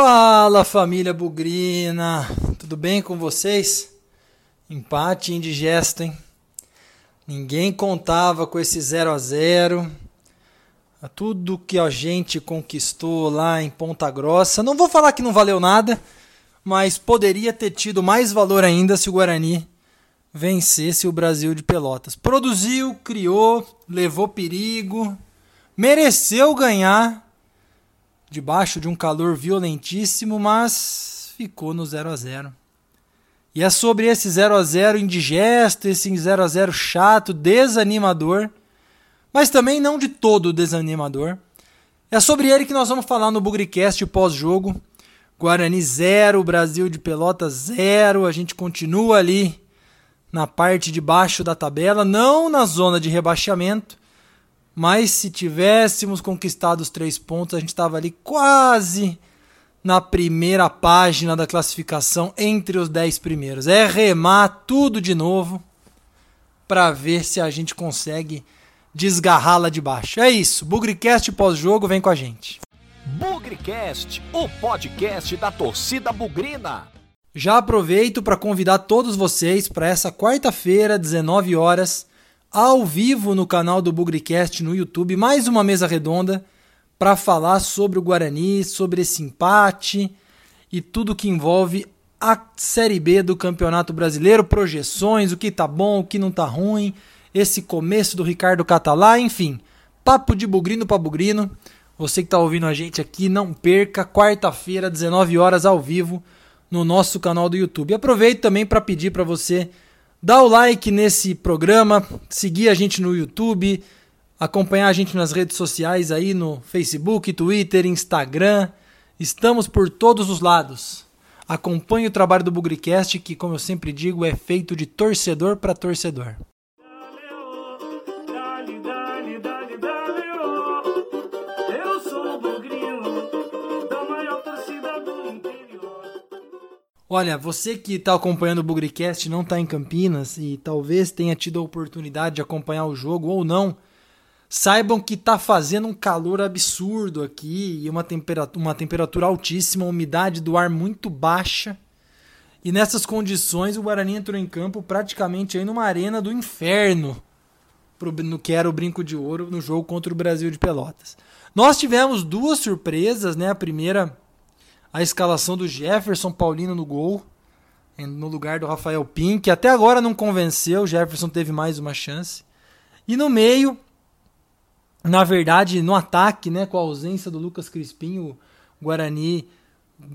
Fala família Bugrina, tudo bem com vocês? Empate indigesto, hein? Ninguém contava com esse 0 a 0 Tudo que a gente conquistou lá em Ponta Grossa. Não vou falar que não valeu nada, mas poderia ter tido mais valor ainda se o Guarani vencesse o Brasil de Pelotas. Produziu, criou, levou perigo, mereceu ganhar debaixo de um calor violentíssimo, mas ficou no 0 a 0. E é sobre esse 0 a 0 indigesto, esse 0 a 0 chato, desanimador, mas também não de todo desanimador. É sobre ele que nós vamos falar no Bugricast pós-jogo. Guarani 0, Brasil de Pelotas 0. A gente continua ali na parte de baixo da tabela, não na zona de rebaixamento, mas se tivéssemos conquistado os três pontos, a gente estava ali quase na primeira página da classificação entre os dez primeiros. É remar tudo de novo para ver se a gente consegue desgarrá-la de baixo. É isso. Bugricast pós-jogo, vem com a gente. Bugricast, o podcast da torcida bugrina. Já aproveito para convidar todos vocês para essa quarta-feira, 19 horas, ao vivo no canal do Bugricast no YouTube, mais uma mesa redonda para falar sobre o Guarani, sobre esse empate e tudo que envolve a Série B do Campeonato Brasileiro, projeções, o que tá bom, o que não tá ruim, esse começo do Ricardo Catalá, enfim, papo de bugrino para bugrino. Você que tá ouvindo a gente aqui, não perca, quarta-feira, 19 horas ao vivo no nosso canal do YouTube. Aproveito também para pedir para você Dá o like nesse programa, seguir a gente no YouTube, acompanhar a gente nas redes sociais aí no Facebook, Twitter, Instagram. Estamos por todos os lados. Acompanhe o trabalho do Bugricast, que, como eu sempre digo, é feito de torcedor para torcedor. Olha, você que está acompanhando o Bugricast não está em Campinas e talvez tenha tido a oportunidade de acompanhar o jogo ou não, saibam que está fazendo um calor absurdo aqui e uma temperatura, uma temperatura altíssima, umidade do ar muito baixa. E nessas condições o Guarani entrou em campo praticamente aí numa arena do inferno, no que era o Brinco de Ouro no jogo contra o Brasil de Pelotas. Nós tivemos duas surpresas, né? A primeira a escalação do Jefferson Paulino no gol, no lugar do Rafael Pink. Até agora não convenceu, o Jefferson teve mais uma chance. E no meio, na verdade, no ataque, né, com a ausência do Lucas Crispim, o Guarani,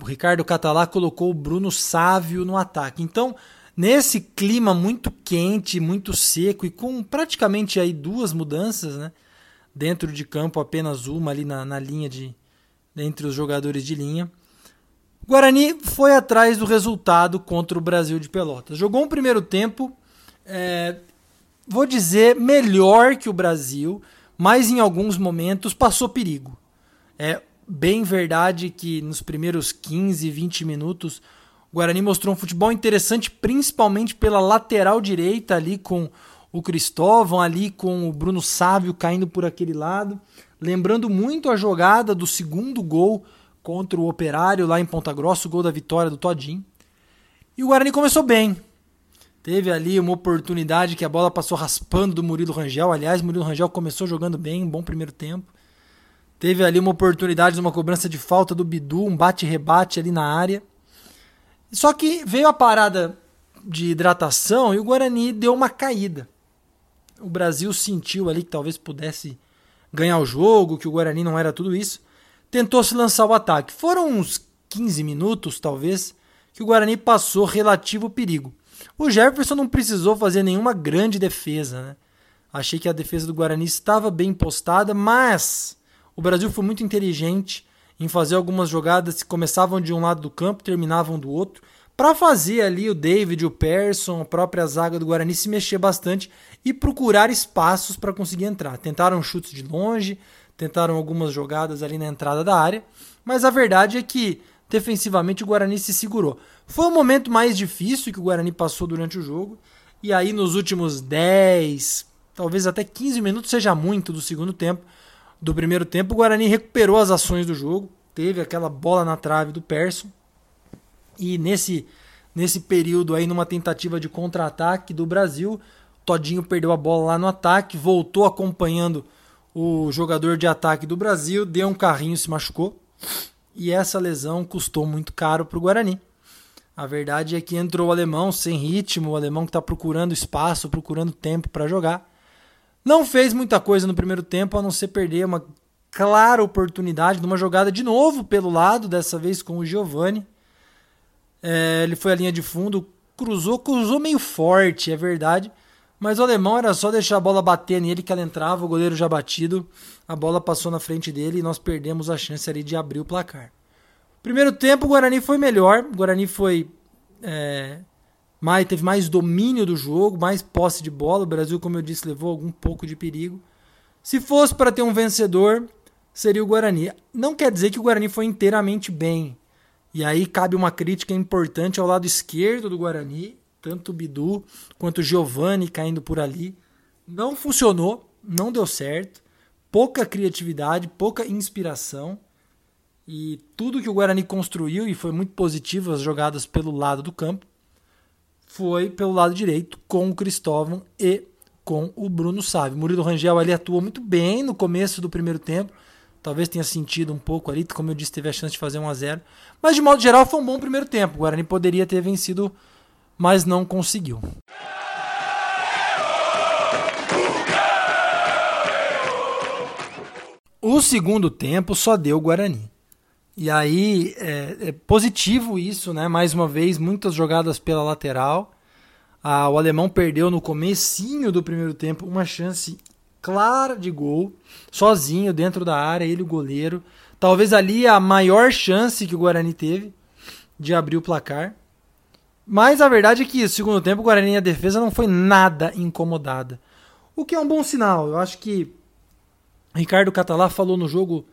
o Ricardo Catalá colocou o Bruno Sávio no ataque. Então, nesse clima muito quente, muito seco e com praticamente aí duas mudanças, né, dentro de campo apenas uma ali na, na linha de entre os jogadores de linha. O Guarani foi atrás do resultado contra o Brasil de Pelotas. Jogou um primeiro tempo, é, vou dizer, melhor que o Brasil, mas em alguns momentos passou perigo. É bem verdade que nos primeiros 15, 20 minutos o Guarani mostrou um futebol interessante, principalmente pela lateral direita ali com o Cristóvão, ali com o Bruno Sávio caindo por aquele lado. Lembrando muito a jogada do segundo gol contra o Operário lá em Ponta Grossa, o gol da vitória do Todinho. E o Guarani começou bem. Teve ali uma oportunidade que a bola passou raspando do Murilo Rangel. Aliás, Murilo Rangel começou jogando bem, um bom primeiro tempo. Teve ali uma oportunidade de uma cobrança de falta do Bidu, um bate-rebate ali na área. Só que veio a parada de hidratação e o Guarani deu uma caída. O Brasil sentiu ali que talvez pudesse ganhar o jogo, que o Guarani não era tudo isso tentou se lançar o ataque. Foram uns 15 minutos, talvez, que o Guarani passou relativo perigo. O Jefferson não precisou fazer nenhuma grande defesa. Né? Achei que a defesa do Guarani estava bem postada, mas o Brasil foi muito inteligente em fazer algumas jogadas que começavam de um lado do campo, terminavam do outro, para fazer ali o David, o Persson, a própria zaga do Guarani se mexer bastante e procurar espaços para conseguir entrar. Tentaram chutes de longe, tentaram algumas jogadas ali na entrada da área, mas a verdade é que defensivamente o Guarani se segurou. Foi o momento mais difícil que o Guarani passou durante o jogo, e aí nos últimos 10, talvez até 15 minutos seja muito do segundo tempo, do primeiro tempo, o Guarani recuperou as ações do jogo, teve aquela bola na trave do Persson. E nesse, nesse período aí, numa tentativa de contra-ataque do Brasil, Todinho perdeu a bola lá no ataque, voltou acompanhando o jogador de ataque do Brasil, deu um carrinho, se machucou. E essa lesão custou muito caro para o Guarani. A verdade é que entrou o alemão sem ritmo, o alemão que está procurando espaço, procurando tempo para jogar. Não fez muita coisa no primeiro tempo, a não ser perder uma clara oportunidade de uma jogada de novo pelo lado, dessa vez com o Giovani. É, ele foi à linha de fundo, cruzou, cruzou meio forte, é verdade. Mas o alemão era só deixar a bola bater nele que ela entrava, o goleiro já batido, a bola passou na frente dele e nós perdemos a chance ali de abrir o placar. Primeiro tempo o Guarani foi melhor, o Guarani foi é, mais, teve mais domínio do jogo, mais posse de bola. O Brasil, como eu disse, levou algum pouco de perigo. Se fosse para ter um vencedor, seria o Guarani. Não quer dizer que o Guarani foi inteiramente bem. E aí cabe uma crítica importante ao lado esquerdo do Guarani, tanto o Bidu quanto o Giovani caindo por ali. Não funcionou, não deu certo. Pouca criatividade, pouca inspiração. E tudo que o Guarani construiu, e foi muito positivo as jogadas pelo lado do campo, foi pelo lado direito com o Cristóvão e com o Bruno Sávio. Murilo Rangel ali atuou muito bem no começo do primeiro tempo. Talvez tenha sentido um pouco ali, como eu disse, teve a chance de fazer 1 a 0 Mas de modo geral foi um bom primeiro tempo. O Guarani poderia ter vencido, mas não conseguiu. O segundo tempo só deu Guarani. E aí é, é, positivo isso, né? Mais uma vez, muitas jogadas pela lateral. Ah, o alemão perdeu no comecinho do primeiro tempo uma chance clara de gol, sozinho dentro da área, ele o goleiro. Talvez ali a maior chance que o Guarani teve de abrir o placar. Mas a verdade é que segundo tempo o Guarani a defesa não foi nada incomodada. O que é um bom sinal. Eu acho que Ricardo Catalá falou no jogo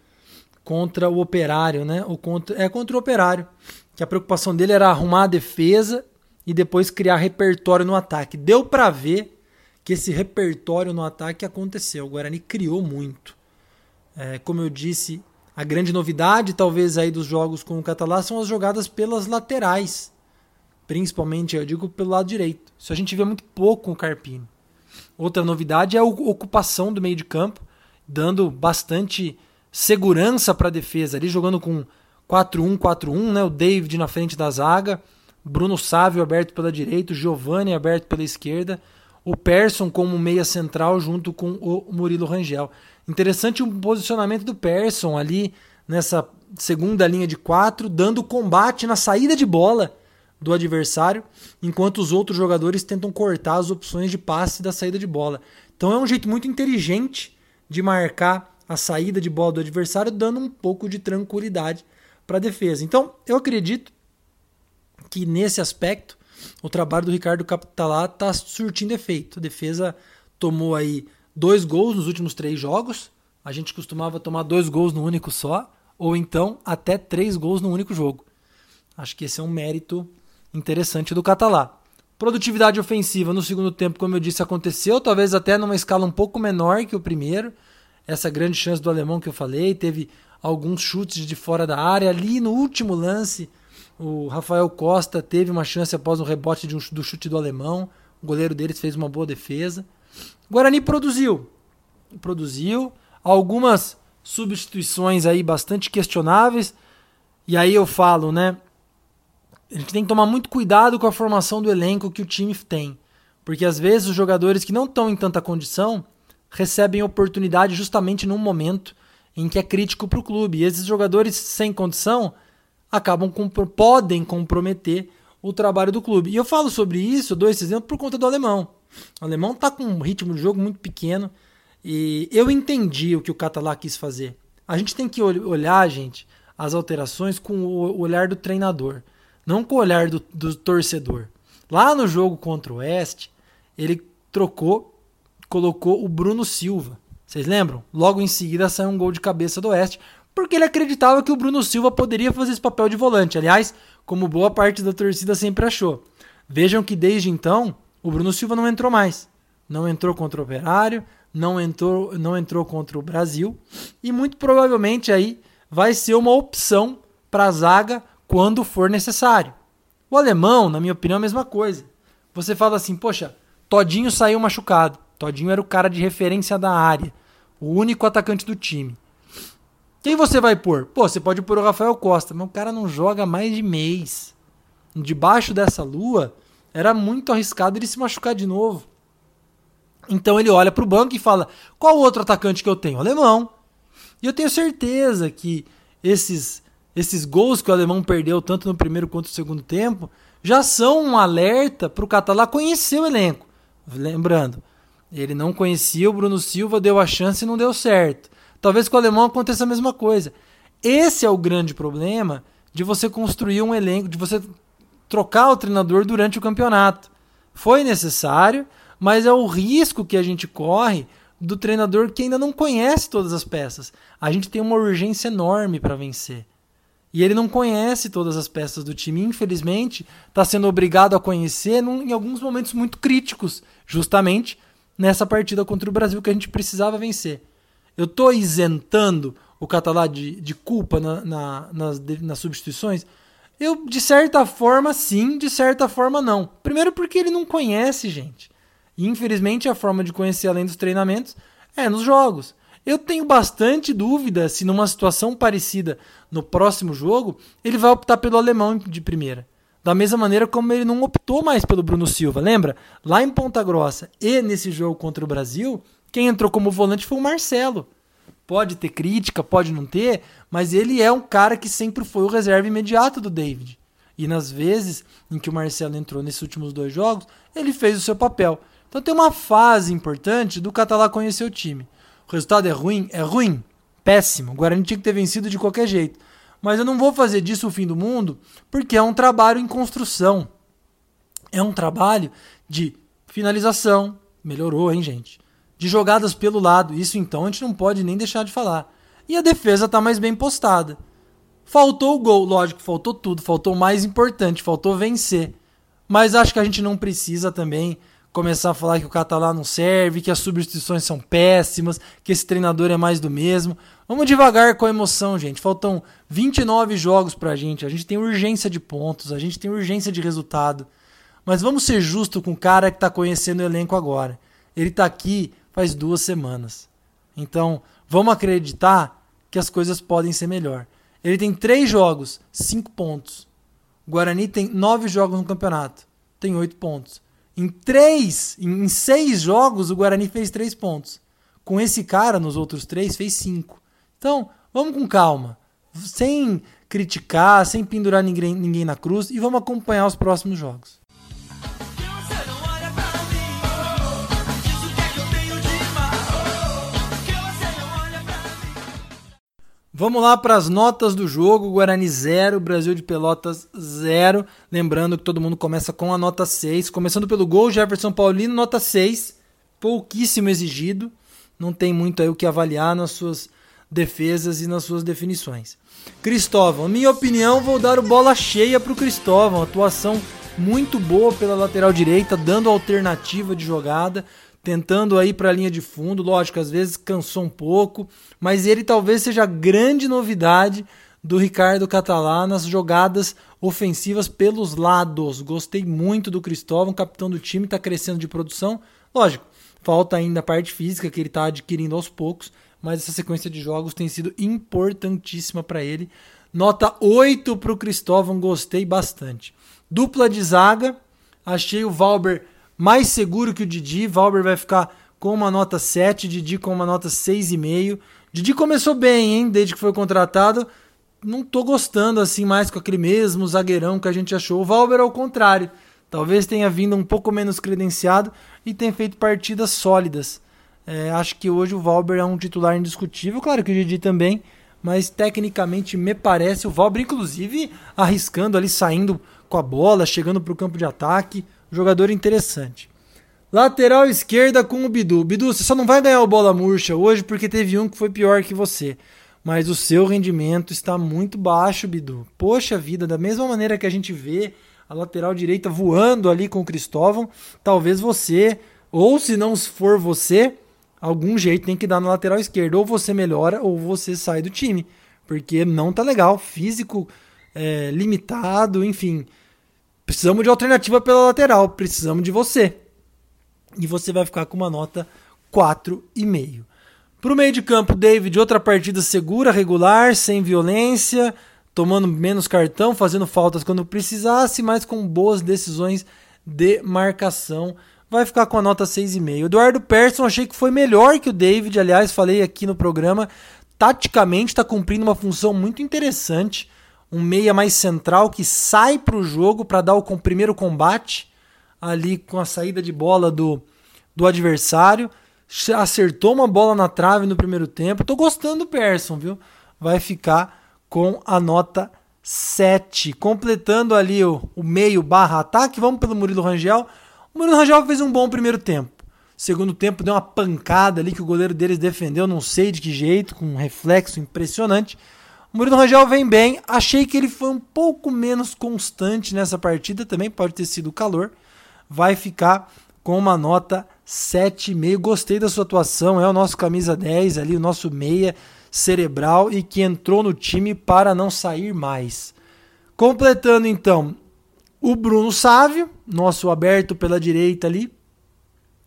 contra o Operário, né? Ou contra, é contra o Operário, que a preocupação dele era arrumar a defesa e depois criar repertório no ataque. Deu para ver que esse repertório no ataque aconteceu. O Guarani criou muito. É, como eu disse, a grande novidade talvez aí dos jogos com o Catalá são as jogadas pelas laterais. Principalmente, eu digo, pelo lado direito. Isso a gente vê muito pouco com o Carpino. Outra novidade é a ocupação do meio de campo, dando bastante segurança para a defesa ali, jogando com 4-1-4-1, né? O David na frente da zaga, Bruno Sávio aberto pela direita, o Giovanni aberto pela esquerda, o Persson como meia central junto com o Murilo Rangel. Interessante o posicionamento do Persson ali nessa segunda linha de quatro, dando combate na saída de bola do adversário, enquanto os outros jogadores tentam cortar as opções de passe da saída de bola. Então é um jeito muito inteligente de marcar a saída de bola do adversário, dando um pouco de tranquilidade para a defesa. Então, eu acredito que nesse aspecto o trabalho do Ricardo Capitalá está surtindo efeito. A defesa tomou aí dois gols nos últimos três jogos. A gente costumava tomar dois gols no único só, ou então até três gols no único jogo. Acho que esse é um mérito interessante do Catalá. Produtividade ofensiva no segundo tempo, como eu disse, aconteceu, talvez até numa escala um pouco menor que o primeiro essa grande chance do alemão que eu falei, teve alguns chutes de fora da área. Ali no último lance, o Rafael Costa teve uma chance após um rebote um, do chute do alemão. O goleiro deles fez uma boa defesa. O Guarani produziu. Produziu algumas substituições aí bastante questionáveis. E aí eu falo, né? A gente tem que tomar muito cuidado com a formação do elenco que o time tem. Porque às vezes os jogadores que não estão em tanta condição recebem oportunidade justamente num momento em que é crítico para o clube. E esses jogadores sem condição acabam podem comprometer o trabalho do clube. E eu falo sobre isso, dou esse exemplo por conta do alemão. O alemão está com um ritmo de jogo muito pequeno e eu entendi o que o Catalá quis fazer. A gente tem que olhar, gente, as alterações com o olhar do treinador, não com o olhar do, do torcedor. Lá no jogo contra o Oeste, ele trocou colocou o Bruno Silva. Vocês lembram? Logo em seguida saiu um gol de cabeça do Oeste, porque ele acreditava que o Bruno Silva poderia fazer esse papel de volante. Aliás, como boa parte da torcida sempre achou. Vejam que desde então o Bruno Silva não entrou mais. Não entrou contra o Operário, não entrou, não entrou contra o Brasil e muito provavelmente aí vai ser uma opção para a zaga quando for necessário. O alemão, na minha opinião, é a mesma coisa. Você fala assim, poxa, Todinho saiu machucado. Todinho era o cara de referência da área, o único atacante do time. Quem você vai pôr? Pô, você pode pôr o Rafael Costa, mas o cara não joga mais de mês. Debaixo dessa lua, era muito arriscado ele se machucar de novo. Então ele olha para o banco e fala: qual outro atacante que eu tenho? Alemão. E eu tenho certeza que esses, esses gols que o alemão perdeu, tanto no primeiro quanto no segundo tempo, já são um alerta para o Catalá conhecer o elenco. Lembrando, ele não conhecia o Bruno Silva, deu a chance e não deu certo. Talvez com o alemão aconteça a mesma coisa. Esse é o grande problema de você construir um elenco, de você trocar o treinador durante o campeonato. Foi necessário, mas é o risco que a gente corre do treinador que ainda não conhece todas as peças. A gente tem uma urgência enorme para vencer. E ele não conhece todas as peças do time. Infelizmente, está sendo obrigado a conhecer num, em alguns momentos muito críticos, justamente nessa partida contra o Brasil que a gente precisava vencer. Eu estou isentando o Catalá de, de culpa na, na, nas, nas substituições? Eu, de certa forma, sim, de certa forma, não. Primeiro, porque ele não conhece, gente. E, infelizmente, a forma de conhecer além dos treinamentos é nos jogos. Eu tenho bastante dúvida se, numa situação parecida no próximo jogo, ele vai optar pelo alemão de primeira. Da mesma maneira como ele não optou mais pelo Bruno Silva. Lembra? Lá em Ponta Grossa e nesse jogo contra o Brasil, quem entrou como volante foi o Marcelo. Pode ter crítica, pode não ter, mas ele é um cara que sempre foi o reserva imediato do David. E nas vezes em que o Marcelo entrou nesses últimos dois jogos, ele fez o seu papel. Então tem uma fase importante do Catalá conhecer o time. O resultado é ruim? É ruim. Péssimo. O Guarani tinha que ter vencido de qualquer jeito. Mas eu não vou fazer disso o fim do mundo, porque é um trabalho em construção. É um trabalho de finalização. Melhorou, hein, gente? de jogadas pelo lado. Isso então a gente não pode nem deixar de falar. E a defesa está mais bem postada. Faltou o gol, lógico, faltou tudo, faltou o mais importante, faltou vencer. Mas acho que a gente não precisa também começar a falar que o Catalá não serve, que as substituições são péssimas, que esse treinador é mais do mesmo. Vamos devagar com a emoção, gente. Faltam 29 jogos pra gente. A gente tem urgência de pontos, a gente tem urgência de resultado. Mas vamos ser justos com o cara que está conhecendo o elenco agora. Ele está aqui faz duas semanas. Então, vamos acreditar que as coisas podem ser melhor. Ele tem três jogos, cinco pontos. O Guarani tem nove jogos no campeonato, tem oito pontos. Em três, em seis jogos, o Guarani fez três pontos. Com esse cara, nos outros três, fez cinco. Então, vamos com calma, sem criticar, sem pendurar ninguém, ninguém na cruz e vamos acompanhar os próximos jogos. Vamos lá para as notas do jogo. Guarani 0, Brasil de Pelotas 0. Lembrando que todo mundo começa com a nota 6. Começando pelo gol, Jefferson Paulino, nota 6. Pouquíssimo exigido. Não tem muito aí o que avaliar nas suas defesas e nas suas definições. Cristóvão, minha opinião, vou dar o bola cheia para o Cristóvão. Atuação muito boa pela lateral direita, dando alternativa de jogada tentando aí para a linha de fundo. Lógico, às vezes cansou um pouco, mas ele talvez seja a grande novidade do Ricardo Catalá nas jogadas ofensivas pelos lados. Gostei muito do Cristóvão, capitão do time, está crescendo de produção. Lógico, falta ainda a parte física que ele está adquirindo aos poucos, mas essa sequência de jogos tem sido importantíssima para ele. Nota 8 para o Cristóvão, gostei bastante. Dupla de zaga, achei o Valber mais seguro que o Didi. Valber vai ficar com uma nota 7, Didi com uma nota 6,5. Didi começou bem, hein? Desde que foi contratado. Não tô gostando assim mais com aquele mesmo zagueirão que a gente achou. O Valber ao contrário. Talvez tenha vindo um pouco menos credenciado e tenha feito partidas sólidas. É, acho que hoje o Valber é um titular indiscutível. Claro que o Didi também. Mas tecnicamente me parece o Valber, inclusive, arriscando ali, saindo com a bola, chegando para o campo de ataque. Jogador interessante. Lateral esquerda com o Bidu. Bidu, você só não vai ganhar o bola murcha hoje porque teve um que foi pior que você. Mas o seu rendimento está muito baixo, Bidu. Poxa vida, da mesma maneira que a gente vê a lateral direita voando ali com o Cristóvão, talvez você, ou se não for você, algum jeito tem que dar na lateral esquerda. Ou você melhora ou você sai do time. porque não tá legal. Físico é, limitado, enfim. Precisamos de alternativa pela lateral, precisamos de você. E você vai ficar com uma nota 4,5. Para o meio de campo, David, outra partida segura, regular, sem violência, tomando menos cartão, fazendo faltas quando precisasse, mas com boas decisões de marcação. Vai ficar com a nota 6,5. Eduardo Persson, achei que foi melhor que o David, aliás, falei aqui no programa. Taticamente está cumprindo uma função muito interessante. Um meia mais central que sai para o jogo para dar o primeiro combate ali com a saída de bola do, do adversário. Acertou uma bola na trave no primeiro tempo. Tô gostando do Persson, viu? Vai ficar com a nota 7. Completando ali o, o meio barra ataque, vamos pelo Murilo Rangel. O Murilo Rangel fez um bom primeiro tempo. Segundo tempo deu uma pancada ali que o goleiro deles defendeu, não sei de que jeito, com um reflexo impressionante. O Murilo Rangel vem bem, achei que ele foi um pouco menos constante nessa partida, também pode ter sido o calor. Vai ficar com uma nota 7,5. Gostei da sua atuação, é o nosso camisa 10 ali, o nosso meia cerebral e que entrou no time para não sair mais. Completando então o Bruno Sávio, nosso aberto pela direita ali.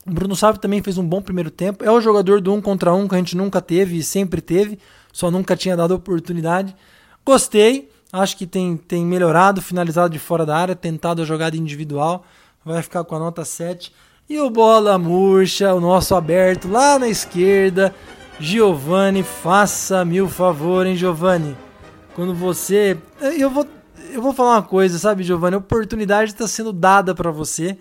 O Bruno Sávio também fez um bom primeiro tempo. É o jogador do um contra um que a gente nunca teve e sempre teve, só nunca tinha dado oportunidade. Gostei, acho que tem, tem melhorado, finalizado de fora da área, tentado a jogada individual. Vai ficar com a nota 7. E o Bola Murcha, o nosso aberto lá na esquerda, Giovanni, faça-me o favor, hein, Giovanni? Quando você. Eu vou, eu vou falar uma coisa, sabe, Giovanni? A oportunidade está sendo dada para você.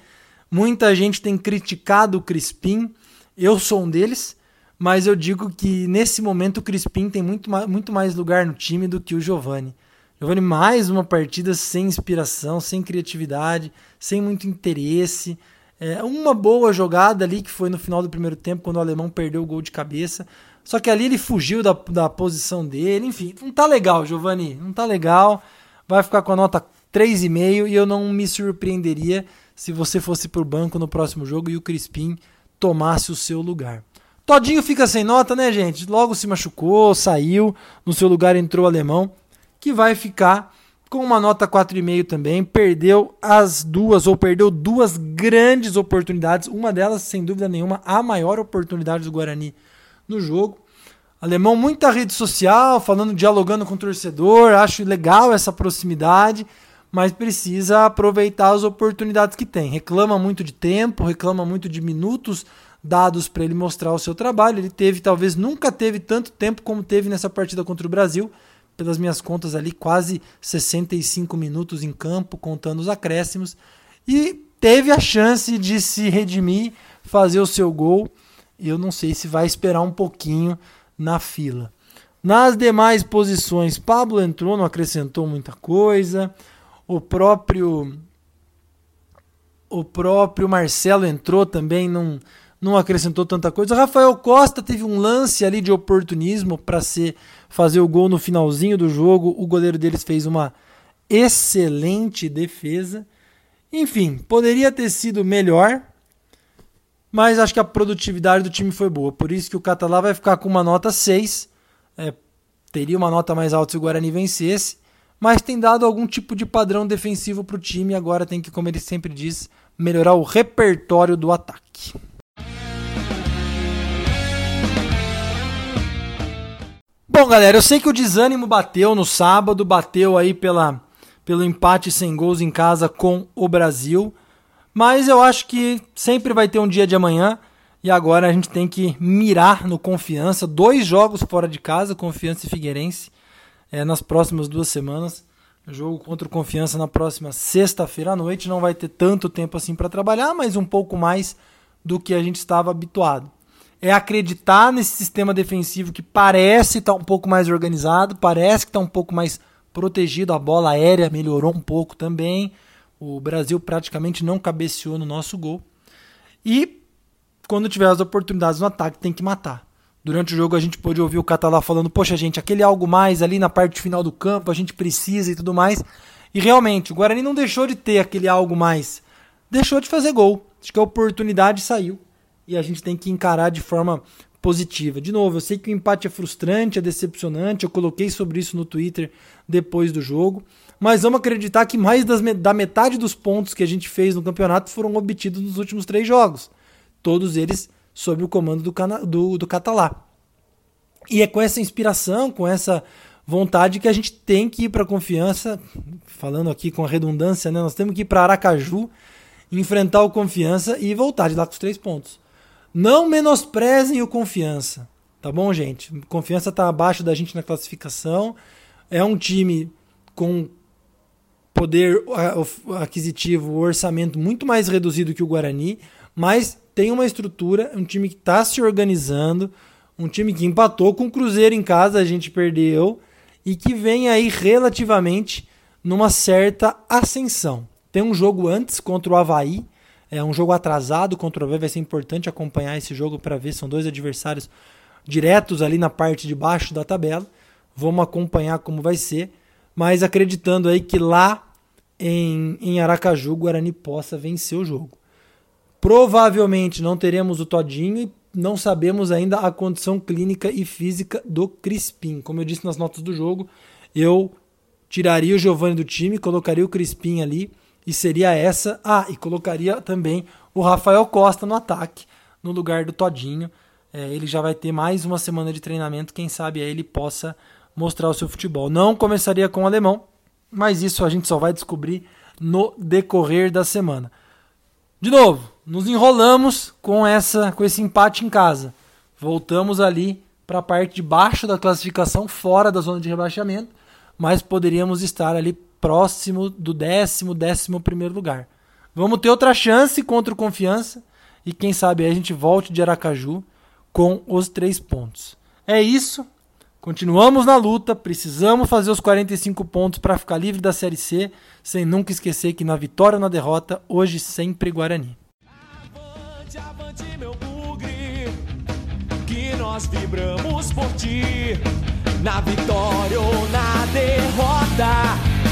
Muita gente tem criticado o Crispim. Eu sou um deles. Mas eu digo que nesse momento o Crispim tem muito, muito mais lugar no time do que o Giovanni. Giovanni, mais uma partida sem inspiração, sem criatividade, sem muito interesse. É, uma boa jogada ali que foi no final do primeiro tempo, quando o alemão perdeu o gol de cabeça. Só que ali ele fugiu da, da posição dele. Enfim, não tá legal, Giovanni. Não tá legal. Vai ficar com a nota 3,5 e eu não me surpreenderia se você fosse pro banco no próximo jogo e o Crispim tomasse o seu lugar. Todinho fica sem nota, né, gente? Logo se machucou, saiu. No seu lugar entrou o alemão, que vai ficar com uma nota 4,5 também. Perdeu as duas, ou perdeu duas grandes oportunidades. Uma delas, sem dúvida nenhuma, a maior oportunidade do Guarani no jogo. Alemão, muita rede social, falando, dialogando com o torcedor. Acho legal essa proximidade, mas precisa aproveitar as oportunidades que tem. Reclama muito de tempo, reclama muito de minutos dados para ele mostrar o seu trabalho. Ele teve, talvez nunca teve tanto tempo como teve nessa partida contra o Brasil pelas minhas contas ali, quase 65 minutos em campo, contando os acréscimos, e teve a chance de se redimir, fazer o seu gol. Eu não sei se vai esperar um pouquinho na fila. Nas demais posições, Pablo entrou, não acrescentou muita coisa. O próprio o próprio Marcelo entrou também, não não acrescentou tanta coisa. Rafael Costa teve um lance ali de oportunismo para ser fazer o gol no finalzinho do jogo. O goleiro deles fez uma excelente defesa. Enfim, poderia ter sido melhor, mas acho que a produtividade do time foi boa. Por isso que o Catalá vai ficar com uma nota 6. É, teria uma nota mais alta se o Guarani vencesse, mas tem dado algum tipo de padrão defensivo para o time. Agora tem que, como ele sempre diz, melhorar o repertório do ataque. Bom, galera, eu sei que o desânimo bateu no sábado, bateu aí pela, pelo empate sem gols em casa com o Brasil, mas eu acho que sempre vai ter um dia de amanhã e agora a gente tem que mirar no Confiança, dois jogos fora de casa, Confiança e Figueirense, é, nas próximas duas semanas. Jogo contra o Confiança na próxima sexta-feira à noite, não vai ter tanto tempo assim para trabalhar, mas um pouco mais do que a gente estava habituado é acreditar nesse sistema defensivo que parece estar tá um pouco mais organizado, parece que está um pouco mais protegido, a bola aérea melhorou um pouco também. O Brasil praticamente não cabeceou no nosso gol. E quando tiver as oportunidades no ataque, tem que matar. Durante o jogo a gente pôde ouvir o Catalá falando: Poxa, gente, aquele algo mais ali na parte final do campo, a gente precisa e tudo mais. E realmente, o Guarani não deixou de ter aquele algo mais. Deixou de fazer gol. Acho que a oportunidade saiu e a gente tem que encarar de forma positiva. De novo, eu sei que o empate é frustrante, é decepcionante, eu coloquei sobre isso no Twitter depois do jogo, mas vamos acreditar que mais das, da metade dos pontos que a gente fez no campeonato foram obtidos nos últimos três jogos. Todos eles sob o comando do, do, do Catalá. E é com essa inspiração, com essa vontade que a gente tem que ir para a confiança, falando aqui com a redundância, né? Nós temos que ir para Aracaju, enfrentar o confiança e voltar de lá com os três pontos. Não menosprezem o confiança, tá bom, gente? Confiança está abaixo da gente na classificação. É um time com poder aquisitivo, orçamento muito mais reduzido que o Guarani, mas tem uma estrutura, um time que está se organizando, um time que empatou com o Cruzeiro em casa, a gente perdeu, e que vem aí relativamente numa certa ascensão. Tem um jogo antes contra o Havaí, é um jogo atrasado contra o Havaí, vai ser importante acompanhar esse jogo para ver, são dois adversários diretos ali na parte de baixo da tabela. Vamos acompanhar como vai ser, mas acreditando aí que lá em, em Aracaju o Guarani possa vencer o jogo. Provavelmente não teremos o Todinho e não sabemos ainda a condição clínica e física do Crispim. Como eu disse nas notas do jogo, eu tiraria o Giovani do time, colocaria o Crispim ali e seria essa. Ah, e colocaria também o Rafael Costa no ataque, no lugar do Todinho. É, ele já vai ter mais uma semana de treinamento, quem sabe aí ele possa mostrar o seu futebol. Não começaria com o alemão, mas isso a gente só vai descobrir no decorrer da semana. De novo, nos enrolamos com essa com esse empate em casa. Voltamos ali para a parte de baixo da classificação, fora da zona de rebaixamento, mas poderíamos estar ali próximo do décimo, décimo primeiro lugar. Vamos ter outra chance contra o Confiança e quem sabe a gente volte de Aracaju com os três pontos. É isso. Continuamos na luta, precisamos fazer os 45 pontos para ficar livre da Série C, sem nunca esquecer que na vitória ou na derrota, hoje sempre Guarani. Avante, avante, meu bugre, que nós vibramos por ti, na vitória ou na derrota,